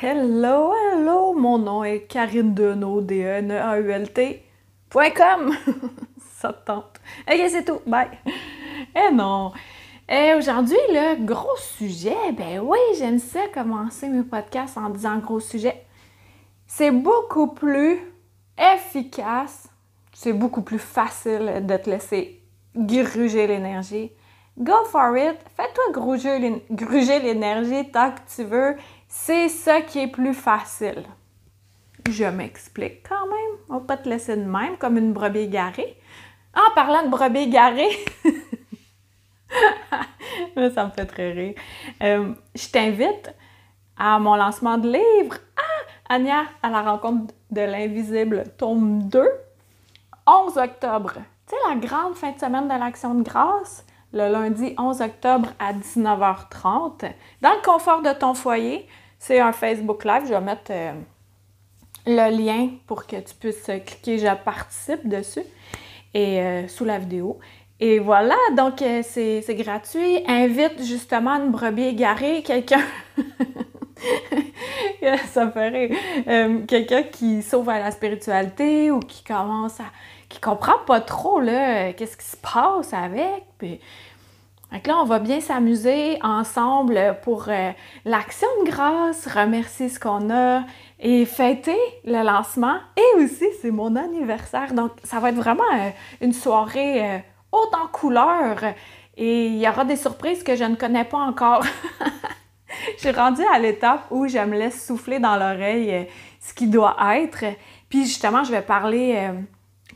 Hello, hello, mon nom est Karine Deneau, d e n a u l t.com. Ça te tente. Ok, c'est tout. Bye. Eh non. Eh, aujourd'hui, le gros sujet, ben oui, j'aime ça commencer mes podcasts en disant gros sujet. C'est beaucoup plus efficace, c'est beaucoup plus facile de te laisser gruger l'énergie. Go for it! Fais-toi gruger l'énergie tant que tu veux c'est ça qui est plus facile. Je m'explique quand même. On va pas te laisser de même comme une brebis garée. En parlant de brebis garée, ça me fait très rire. Euh, je t'invite à mon lancement de livre. Ah! Anya, à la rencontre de l'invisible, tome 2, 11 octobre. Tu sais, la grande fin de semaine de l'Action de grâce, le lundi 11 octobre à 19h30, dans le confort de ton foyer. C'est un Facebook Live. Je vais mettre euh, le lien pour que tu puisses cliquer Je participe dessus et euh, sous la vidéo. Et voilà, donc euh, c'est gratuit. Invite justement une brebis égarée, quelqu'un. ça rire. quelqu'un qui s'ouvre à la spiritualité ou qui commence à. qui comprend pas trop, là, qu'est-ce qui se passe avec. Donc là, on va bien s'amuser ensemble pour euh, l'action de grâce, remercier ce qu'on a et fêter le lancement. Et aussi, c'est mon anniversaire. Donc, ça va être vraiment euh, une soirée euh, haute en couleurs. Et il y aura des surprises que je ne connais pas encore. je suis rendue à l'étape où je me laisse souffler dans l'oreille ce qui doit être. Puis justement, je vais parler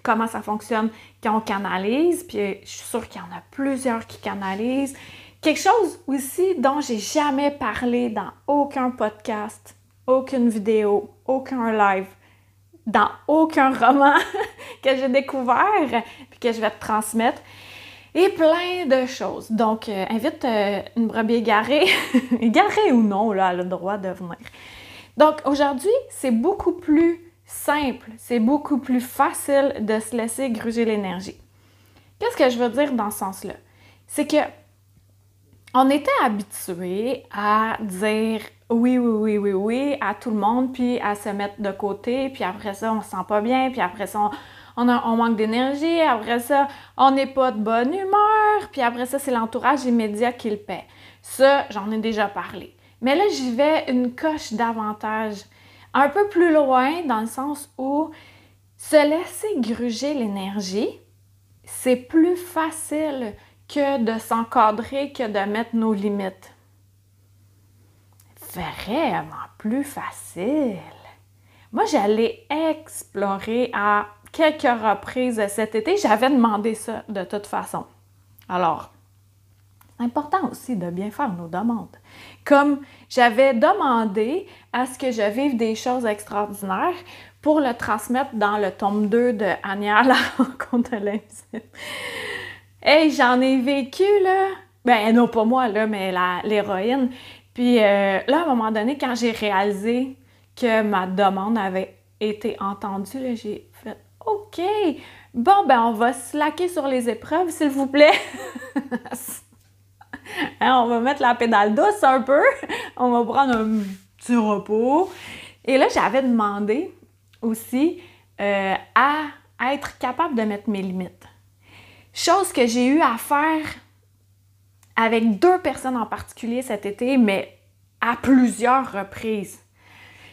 comment ça fonctionne quand on canalise, puis je suis sûre qu'il y en a plusieurs qui canalisent. Quelque chose aussi dont j'ai jamais parlé dans aucun podcast, aucune vidéo, aucun live, dans aucun roman que j'ai découvert puis que je vais te transmettre et plein de choses. Donc, euh, invite euh, une brebis égarée, égarée ou non, là, elle a le droit de venir. Donc, aujourd'hui, c'est beaucoup plus simple, c'est beaucoup plus facile de se laisser gruger l'énergie. Qu'est-ce que je veux dire dans ce sens-là? C'est que on était habitué à dire oui, oui, oui, oui, oui à tout le monde, puis à se mettre de côté, puis après ça, on se sent pas bien, puis après ça, on, on manque d'énergie, après ça, on n'est pas de bonne humeur, puis après ça, c'est l'entourage immédiat qui le paie. Ça, j'en ai déjà parlé. Mais là, j'y vais une coche davantage un peu plus loin dans le sens où se laisser gruger l'énergie, c'est plus facile que de s'encadrer, que de mettre nos limites. Vraiment plus facile. Moi, j'allais explorer à quelques reprises cet été. J'avais demandé ça de toute façon. Alors, important aussi de bien faire nos demandes. Comme j'avais demandé à ce que je vive des choses extraordinaires pour le transmettre dans le tome 2 de Anya, la rencontre de l'invisible. Hey, j'en ai vécu, là. Ben, non, pas moi, là, mais l'héroïne. Puis euh, là, à un moment donné, quand j'ai réalisé que ma demande avait été entendue, j'ai fait OK, bon, ben, on va slacker sur les épreuves, s'il vous plaît. Hein, on va mettre la pédale douce un peu. On va prendre un petit repos. Et là, j'avais demandé aussi euh, à être capable de mettre mes limites. Chose que j'ai eu à faire avec deux personnes en particulier cet été, mais à plusieurs reprises.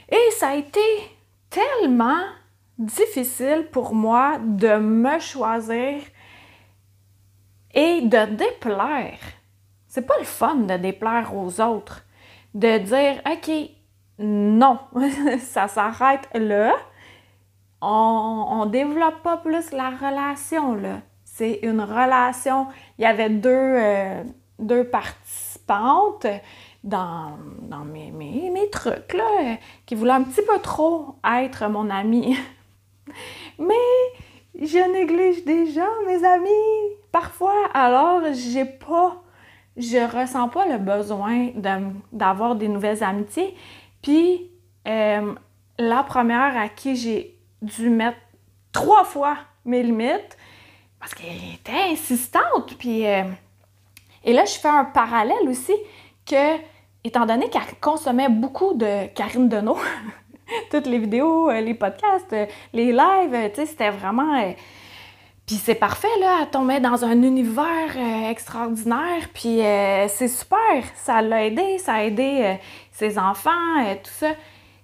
Et ça a été tellement difficile pour moi de me choisir et de déplaire c'est pas le fun de déplaire aux autres, de dire OK, non, ça s'arrête là. On, développe pas plus la relation là. C'est une relation. Il y avait deux, euh, deux participants insistante dans, dans mes, mes, trucs, là, qui voulait un petit peu trop être mon amie. Mais je néglige déjà mes amis parfois, alors j'ai pas, je ressens pas le besoin d'avoir des nouvelles amitiés. Puis, euh, la première à qui j'ai dû mettre trois fois mes limites, parce qu'elle était insistante, puis... Euh, et là, je fais un parallèle aussi que, étant donné qu'elle consommait beaucoup de Karine Deneau, toutes les vidéos, euh, les podcasts, les lives, c'était vraiment... Puis c'est parfait, là, elle tombait dans un univers extraordinaire, puis c'est super, ça l'a aidé, ça a aidé ses enfants, tout ça.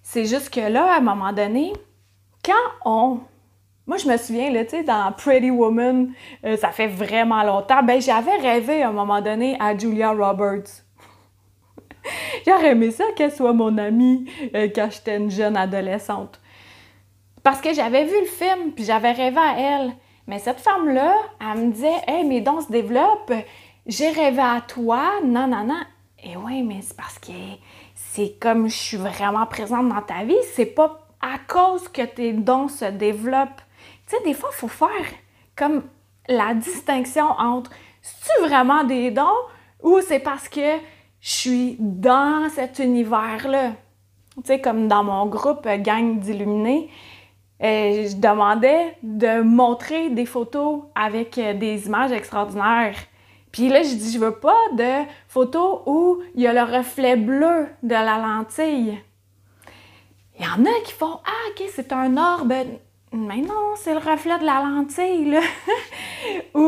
C'est juste que là, à un moment donné, quand on moi, je me souviens, là, tu sais, dans Pretty Woman, euh, ça fait vraiment longtemps, ben j'avais rêvé à un moment donné à Julia Roberts. J'aurais aimé ça qu'elle soit mon amie euh, quand j'étais une jeune adolescente. Parce que j'avais vu le film, puis j'avais rêvé à elle. Mais cette femme-là, elle me disait Hey, mes dons se développent, j'ai rêvé à toi, non, non, non. Et oui, mais c'est parce que c'est comme je suis vraiment présente dans ta vie, c'est pas à cause que tes dons se développent. Tu sais, des fois, il faut faire comme la distinction entre c'est-tu vraiment des dons ou c'est parce que je suis dans cet univers-là? Tu sais, comme dans mon groupe Gang d'illuminés, je demandais de montrer des photos avec euh, des images extraordinaires. Puis là, je dis, je veux pas de photos où il y a le reflet bleu de la lentille. Il y en a qui font Ah, ok, c'est un orbe. Mais non, c'est le reflet de la lentille, là. Ou,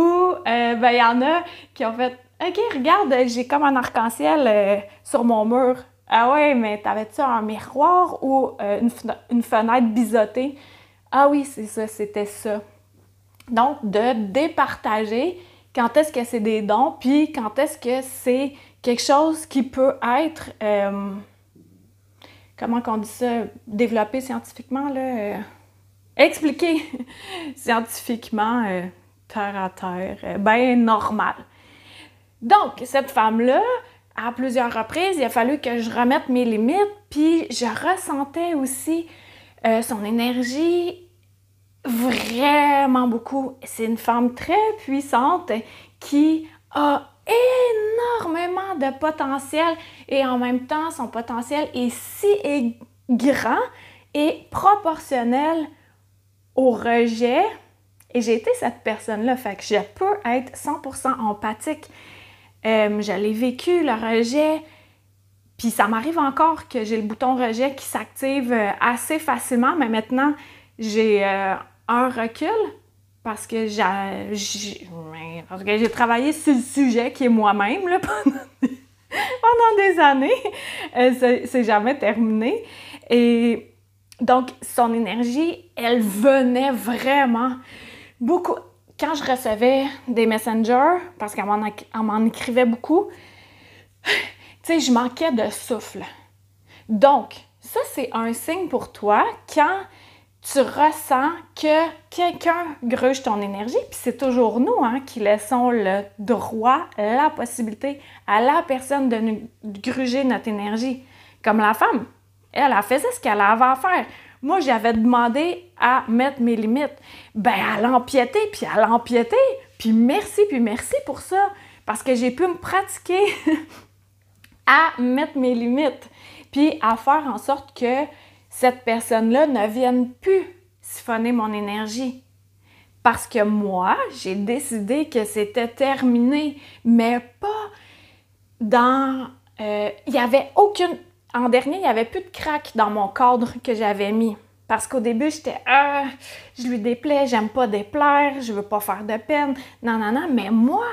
euh, ben, il y en a qui ont fait OK, regarde, j'ai comme un arc-en-ciel euh, sur mon mur. Ah ouais, mais t'avais-tu un miroir ou euh, une, fenêtre biseautée? Ah oui, c'est ça, c'était ça. Donc, de départager quand est-ce que c'est des dons, puis quand est-ce que c'est quelque chose qui peut être, comment qu'on dit ça, développé scientifiquement, là expliqué scientifiquement, euh, terre à terre, euh, ben normal. Donc, cette femme-là, à plusieurs reprises, il a fallu que je remette mes limites, puis je ressentais aussi euh, son énergie vraiment beaucoup. C'est une femme très puissante qui a énormément de potentiel et en même temps, son potentiel est si grand et proportionnel au rejet, et j'ai été cette personne-là, fait que je peux être 100% empathique. Euh, je l'ai vécu, le rejet, puis ça m'arrive encore que j'ai le bouton rejet qui s'active euh, assez facilement, mais maintenant, j'ai euh, un recul parce que j'ai travaillé sur le sujet qui est moi-même pendant, des années. c'est jamais terminé. Et donc, son énergie, elle venait vraiment beaucoup. Quand je recevais des messengers, parce qu'elle m'en écrivait beaucoup, sais, je manquais de souffle. Donc, ça, c'est un signe pour toi quand tu ressens que quelqu'un gruge ton énergie, puis c'est toujours nous hein, qui laissons le droit, la possibilité à la personne de gruger notre énergie. Comme la femme, elle, a fait ce qu'elle avait à faire. Moi, j'avais demandé à mettre mes limites. Ben, elle empiétait, puis elle empiétait. Puis merci, puis merci pour ça. Parce que j'ai pu me pratiquer à mettre mes limites. Puis à faire en sorte que cette personne-là ne vienne plus siphonner mon énergie. Parce que moi, j'ai décidé que c'était terminé, mais pas dans... Euh, il n'y avait aucune en dernier, il n'y avait plus de crack dans mon cadre que j'avais mis. Parce qu'au début, j'étais ah, je lui déplais, j'aime pas déplaire, je veux pas faire de peine. Non, non, non. Mais moi,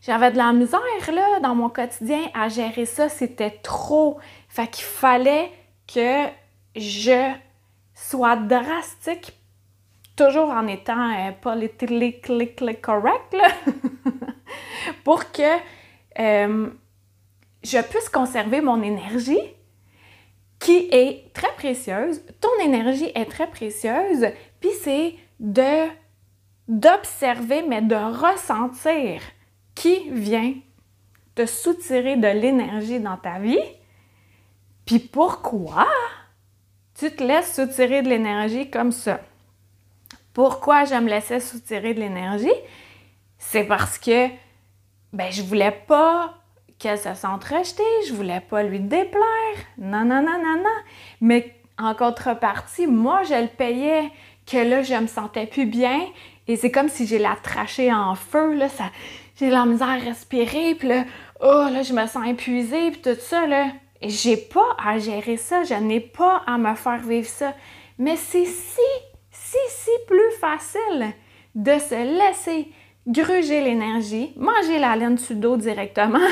j'avais de la misère là, dans mon quotidien à gérer ça. C'était trop. Fait qu'il fallait que je sois drastique, toujours en étant euh, politiquement correct, là, pour que euh, je puisse conserver mon énergie qui est très précieuse. Ton énergie est très précieuse, puis c'est d'observer, mais de ressentir qui vient te soutirer de l'énergie dans ta vie. Puis pourquoi tu te laisses soutirer de l'énergie comme ça? Pourquoi je me laissais soutirer de l'énergie? C'est parce que ben, je voulais pas qu'elle se sente rejetée, je voulais pas lui déplaire. Non, non, non, non, non. Mais en contrepartie, moi, je le payais que là, je me sentais plus bien. Et c'est comme si j'ai la trachée en feu, là, ça, j'ai la misère à respirer, puis là, oh, là, je me sens épuisée, puis tout ça, là. J'ai pas à gérer ça, je n'ai pas à me faire vivre ça. Mais c'est si, si, si plus facile de se laisser gruger l'énergie, manger la laine sur dos directement,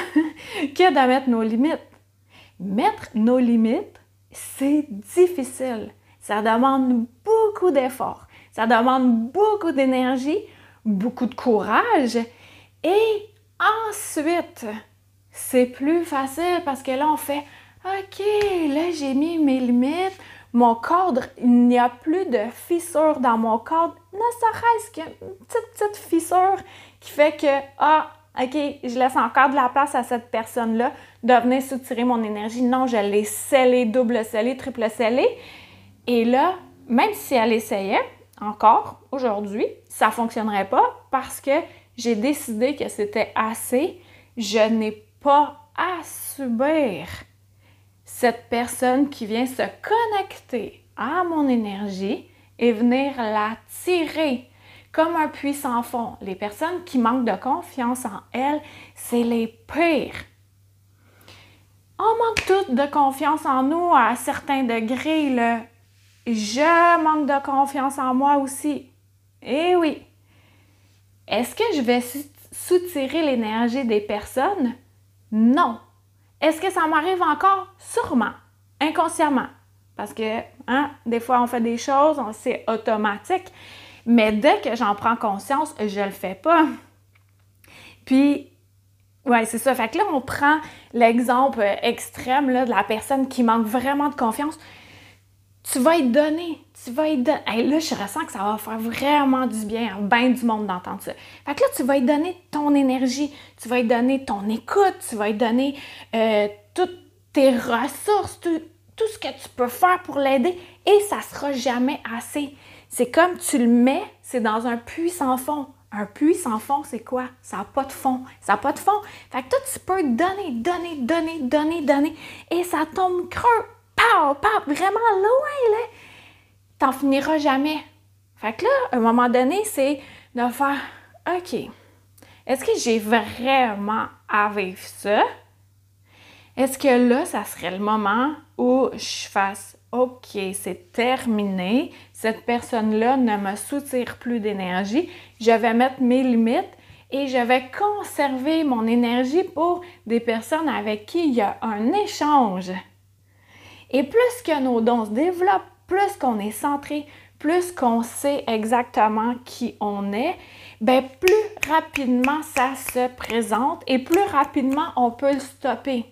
que de mettre nos limites. Mettre nos limites, c'est difficile. Ça demande beaucoup d'efforts. Ça demande beaucoup d'énergie, beaucoup de courage. Et ensuite, c'est plus facile parce que là, on fait OK, là, j'ai mis mes limites. Mon cadre, il n'y a plus de fissure dans mon cadre. Ne serait-ce qu'une petite, petite fissure qui fait que, ah, OK, je laisse encore de la place à cette personne-là de venir soutirer mon énergie. Non, je l'ai scellé, double scellé, triple scellé. Et là, même si elle essayait, encore aujourd'hui, ça ne fonctionnerait pas parce que j'ai décidé que c'était assez. Je n'ai pas à subir cette personne qui vient se connecter à mon énergie et venir la tirer comme un puissant fond. Les personnes qui manquent de confiance en elles, c'est les pires. On manque toutes de confiance en nous à certains degrés. Là. Je manque de confiance en moi aussi. Eh oui. Est-ce que je vais soutirer l'énergie des personnes? Non. Est-ce que ça m'arrive encore? Sûrement. Inconsciemment. Parce que, hein, des fois, on fait des choses, c'est automatique. Mais dès que j'en prends conscience, je le fais pas. Puis, ouais, c'est ça. Fait que là, on prend l'exemple extrême là, de la personne qui manque vraiment de confiance tu vas y donner. Tu vas y donner. là, je ressens que ça va faire vraiment du bien à bien du monde d'entendre ça. Fait que là, tu vas y donner ton énergie, tu vas y donner ton écoute, tu vas y donner euh, toutes tes ressources, tout, tout, ce que tu peux faire pour l'aider et ça sera jamais assez. C'est comme tu le mets, c'est dans un puits sans fond. Un puits sans fond, c'est quoi? Ça n'a pas de fond. Ça n'a pas de fond. Fait que toi, tu peux donner, donner, donner, donner, donner et ça tombe creux pas vraiment loin, là, t'en finiras jamais. Fait que là, à un moment donné, c'est de faire OK, est-ce que j'ai vraiment à vivre ça? Est-ce que là, ça serait le moment où je fasse OK, c'est terminé, cette personne-là ne me soutire plus d'énergie, je vais mettre mes limites et je vais conserver mon énergie pour des personnes avec qui il y a un échange. Et plus que nos dons se développent, plus qu'on est centré, plus qu'on sait exactement qui on est, ben plus rapidement ça se présente et plus rapidement on peut le stopper.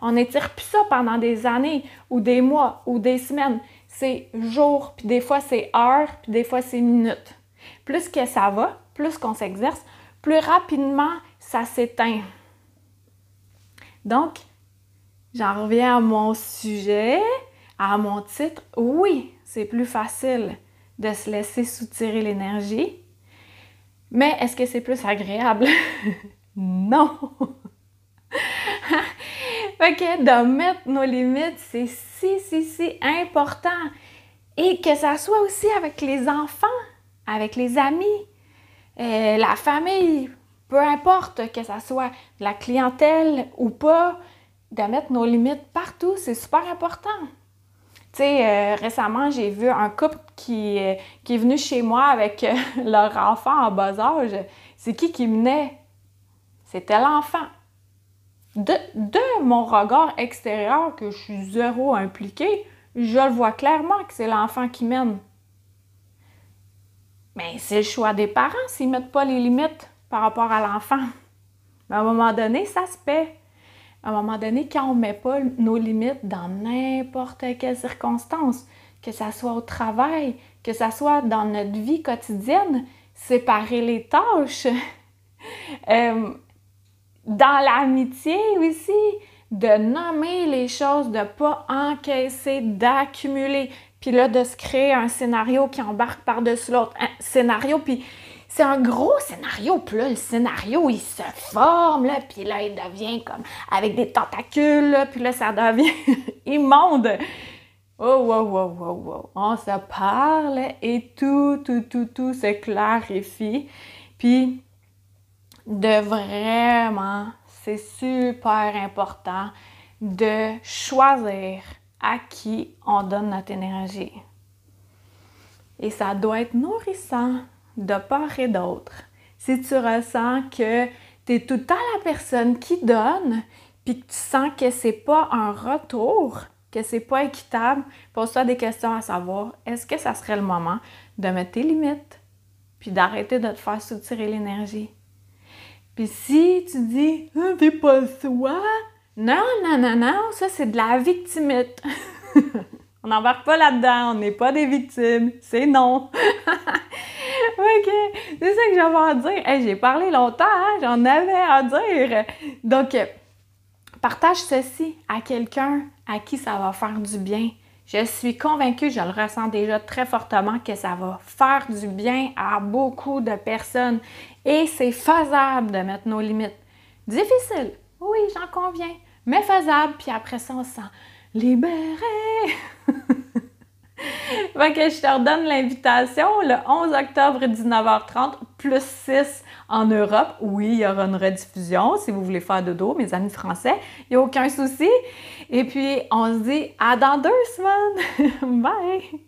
On n'étire plus ça pendant des années ou des mois ou des semaines. C'est jours, puis des fois c'est heures, puis des fois c'est minutes. Plus que ça va, plus qu'on s'exerce, plus rapidement ça s'éteint. Donc, J'en reviens à mon sujet, à mon titre. Oui, c'est plus facile de se laisser soutirer l'énergie. Mais est-ce que c'est plus agréable? non! que de mettre nos limites, c'est si, si, si important. Et que ça soit aussi avec les enfants, avec les amis, euh, la famille, peu importe que ça soit de la clientèle ou pas, de mettre nos limites partout, c'est super important. Tu euh, récemment, j'ai vu un couple qui, euh, est venu chez moi avec euh, leur enfant en bas âge. C'est qui qui menait? C'était l'enfant. De, mon regard extérieur, que je suis zéro impliqué, je le vois clairement que c'est l'enfant qui mène. Mais c'est le choix des parents s'ils ne mettent pas les limites par rapport à l'enfant. À un moment donné, ça se paie à un moment donné, quand on ne met pas nos limites dans n'importe quelle circonstance, que ce soit au travail, que ce soit dans notre vie quotidienne, séparer les tâches, euh, dans l'amitié aussi, de nommer les choses, de pas encaisser, d'accumuler, puis là, de se créer un scénario qui embarque par-dessus l'autre. Un scénario, puis c'est un gros scénario, puis là, le scénario, il se forme, là, puis là, il devient comme avec des tentacules, puis là, ça devient immonde. Oh, wow, wow, wow, wow. On se parle et tout, tout, tout, tout se clarifie. Puis, de vraiment, c'est super important de choisir à qui on donne notre énergie. Et ça doit être nourrissant de part et d'autre. Si tu ressens que tu es tout le temps la personne qui donne, puis que tu sens que c'est pas un retour, que c'est pas équitable, pose-toi des questions à savoir est-ce que ça serait le moment de mettre tes limites, puis d'arrêter de te faire soutirer l'énergie? Puis si tu dis ah, t'es pas soi, non, non, non, non, ça c'est de la victimite. on n'embarque pas là-dedans, on n'est pas des victimes, c'est non. OK, c'est ça que j'avais à dire. j'ai parlé longtemps, hein? j'en avais à dire. Donc, partage ceci à quelqu'un à qui ça va faire du bien. Je suis convaincue, je le ressens déjà très fortement, que ça va faire du bien à beaucoup de personnes. Et c'est faisable de mettre nos limites. Difficile, oui, j'en conviens, mais faisable. Puis après ça, on se sent libéré. que je te redonne l'invitation le 11 octobre 19h30 plus 6 en Europe. Oui, il y aura une rediffusion si vous voulez faire dodo, mes amis français. Il n'y a aucun souci. Et puis, on se dit à dans deux semaines. Bye!